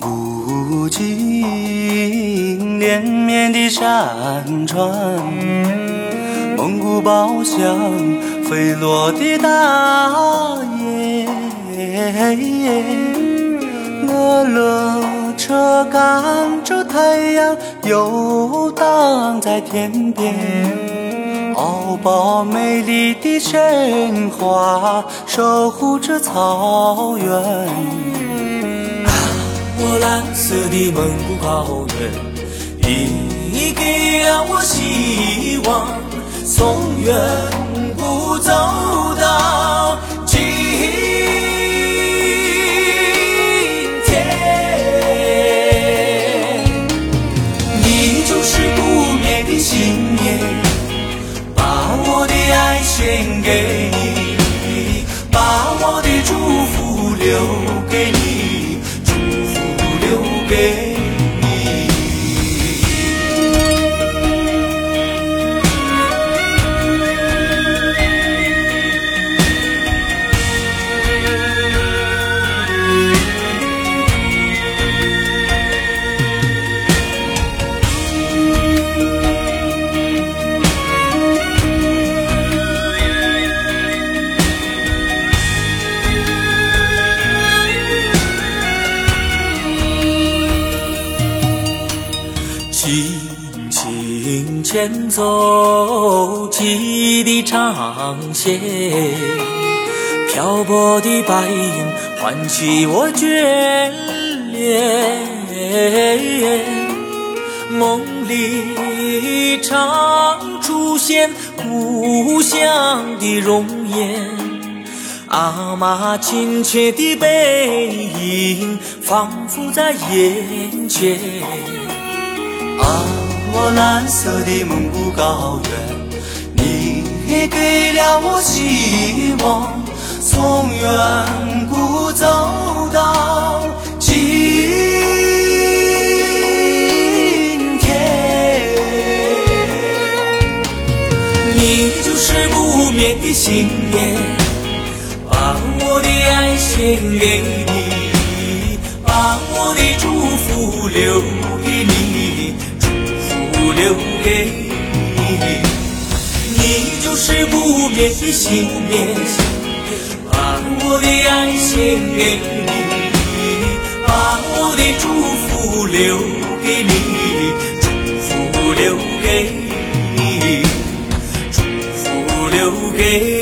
古不连绵的山川蒙古包像飞落的大雁我勒车赶着太阳游荡在天边敖包美丽的神话守护着草原。蓝色的蒙古高原，你给了我希望，从远古走到今天。你就是不灭的信念，把我的爱献给你，把我的祝福留给你。que 轻牵走记忆的长线，漂泊的白云唤起我眷恋。梦里常出现故乡的容颜，阿妈亲切的背影仿佛在眼前。啊，我蓝色的蒙古高原，你给了我希望，从远古走到今天。你就是不灭的信念，把我的爱献给你，把我的祝福留。留给你，你就是不变的信念，把我的爱献给你，把我的祝福留给你，祝福留给你，祝福留给。